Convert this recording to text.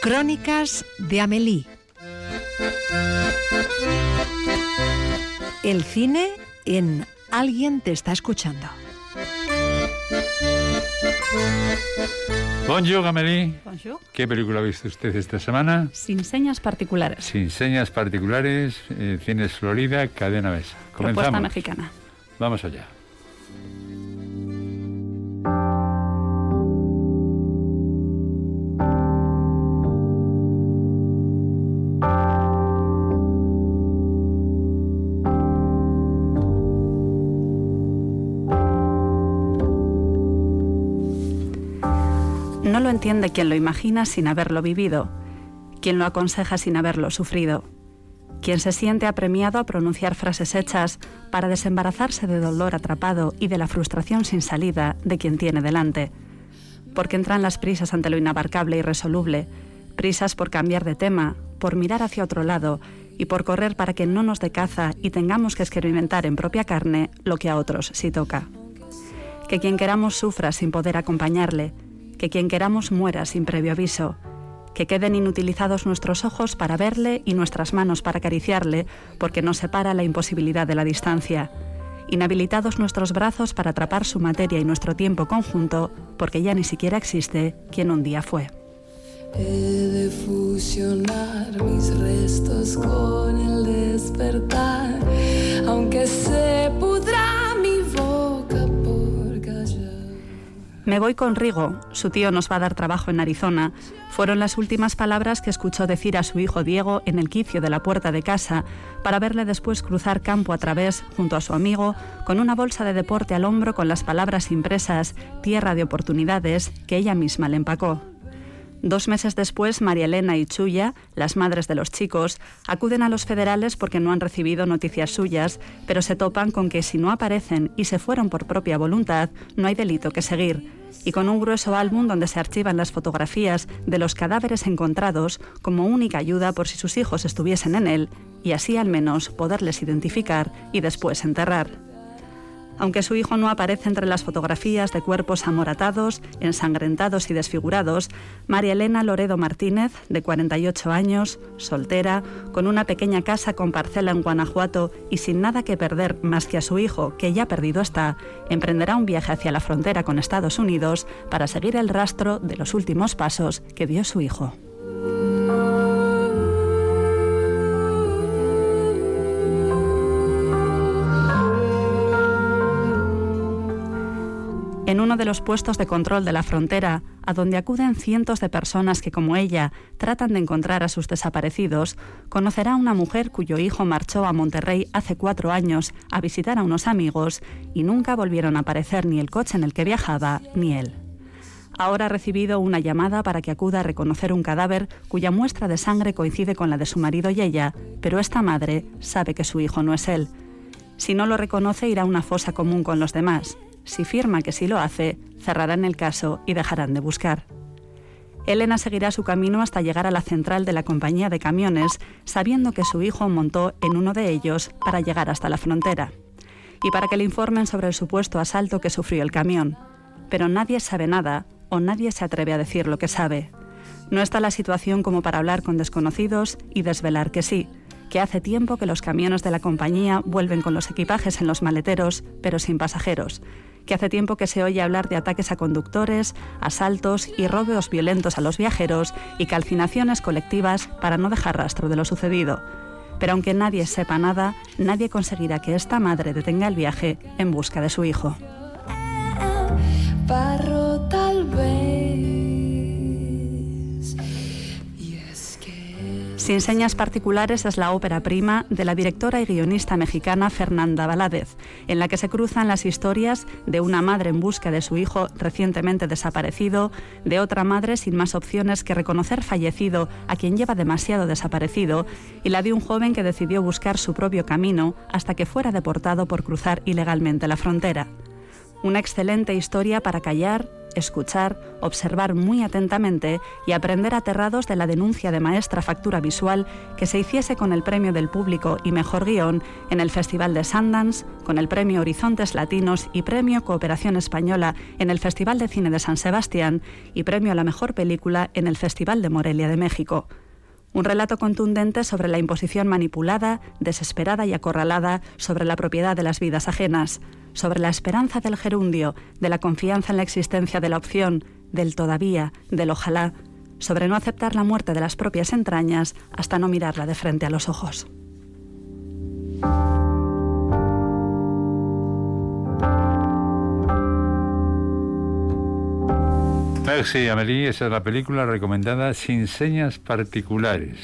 Crónicas de Amélie. El cine en Alguien te está escuchando. Bonjour, Amélie. Bonjour. ¿Qué película ha visto usted esta semana? Sin señas particulares. Sin señas particulares, eh, Cines Florida, Cadena Mesa. Propuesta Comenzamos. mexicana. Vamos allá. No lo entiende quien lo imagina sin haberlo vivido, quien lo aconseja sin haberlo sufrido, quien se siente apremiado a pronunciar frases hechas para desembarazarse de dolor atrapado y de la frustración sin salida de quien tiene delante. Porque entran las prisas ante lo inabarcable y resoluble, prisas por cambiar de tema, por mirar hacia otro lado y por correr para que no nos dé caza y tengamos que experimentar en propia carne lo que a otros sí toca. Que quien queramos sufra sin poder acompañarle, que quien queramos muera sin previo aviso, que queden inutilizados nuestros ojos para verle y nuestras manos para acariciarle, porque nos separa la imposibilidad de la distancia, inhabilitados nuestros brazos para atrapar su materia y nuestro tiempo conjunto, porque ya ni siquiera existe quien un día fue. He de fusionar mis restos con el despertar, aunque se pudra Me voy con Rigo, su tío nos va a dar trabajo en Arizona, fueron las últimas palabras que escuchó decir a su hijo Diego en el quicio de la puerta de casa, para verle después cruzar campo a través, junto a su amigo, con una bolsa de deporte al hombro con las palabras impresas Tierra de oportunidades que ella misma le empacó. Dos meses después, María Elena y Chuya, las madres de los chicos, acuden a los federales porque no han recibido noticias suyas, pero se topan con que si no aparecen y se fueron por propia voluntad, no hay delito que seguir. Y con un grueso álbum donde se archivan las fotografías de los cadáveres encontrados como única ayuda por si sus hijos estuviesen en él, y así al menos poderles identificar y después enterrar. Aunque su hijo no aparece entre las fotografías de cuerpos amoratados, ensangrentados y desfigurados, María Elena Loredo Martínez, de 48 años, soltera, con una pequeña casa con parcela en Guanajuato y sin nada que perder más que a su hijo, que ya perdido está, emprenderá un viaje hacia la frontera con Estados Unidos para seguir el rastro de los últimos pasos que dio su hijo. En uno de los puestos de control de la frontera, a donde acuden cientos de personas que, como ella, tratan de encontrar a sus desaparecidos, conocerá a una mujer cuyo hijo marchó a Monterrey hace cuatro años a visitar a unos amigos y nunca volvieron a aparecer ni el coche en el que viajaba ni él. Ahora ha recibido una llamada para que acuda a reconocer un cadáver cuya muestra de sangre coincide con la de su marido y ella, pero esta madre sabe que su hijo no es él. Si no lo reconoce, irá a una fosa común con los demás. Si firma que sí lo hace, cerrarán el caso y dejarán de buscar. Elena seguirá su camino hasta llegar a la central de la compañía de camiones, sabiendo que su hijo montó en uno de ellos para llegar hasta la frontera. Y para que le informen sobre el supuesto asalto que sufrió el camión. Pero nadie sabe nada o nadie se atreve a decir lo que sabe. No está la situación como para hablar con desconocidos y desvelar que sí, que hace tiempo que los camiones de la compañía vuelven con los equipajes en los maleteros, pero sin pasajeros, que hace tiempo que se oye hablar de ataques a conductores, asaltos y robos violentos a los viajeros y calcinaciones colectivas para no dejar rastro de lo sucedido. Pero aunque nadie sepa nada, nadie conseguirá que esta madre detenga el viaje en busca de su hijo. Sin señas particulares es la ópera prima de la directora y guionista mexicana Fernanda Valadez, en la que se cruzan las historias de una madre en busca de su hijo recientemente desaparecido, de otra madre sin más opciones que reconocer fallecido a quien lleva demasiado desaparecido, y la de un joven que decidió buscar su propio camino hasta que fuera deportado por cruzar ilegalmente la frontera. Una excelente historia para callar, escuchar, observar muy atentamente y aprender aterrados de la denuncia de maestra factura visual que se hiciese con el premio del público y mejor guion en el Festival de Sundance, con el premio Horizontes Latinos y premio Cooperación Española en el Festival de Cine de San Sebastián y premio a la mejor película en el Festival de Morelia de México. Un relato contundente sobre la imposición manipulada, desesperada y acorralada sobre la propiedad de las vidas ajenas, sobre la esperanza del gerundio, de la confianza en la existencia de la opción, del todavía, del ojalá, sobre no aceptar la muerte de las propias entrañas hasta no mirarla de frente a los ojos. Merci, Amélie. Esa es la película recomendada Sin señas particulares.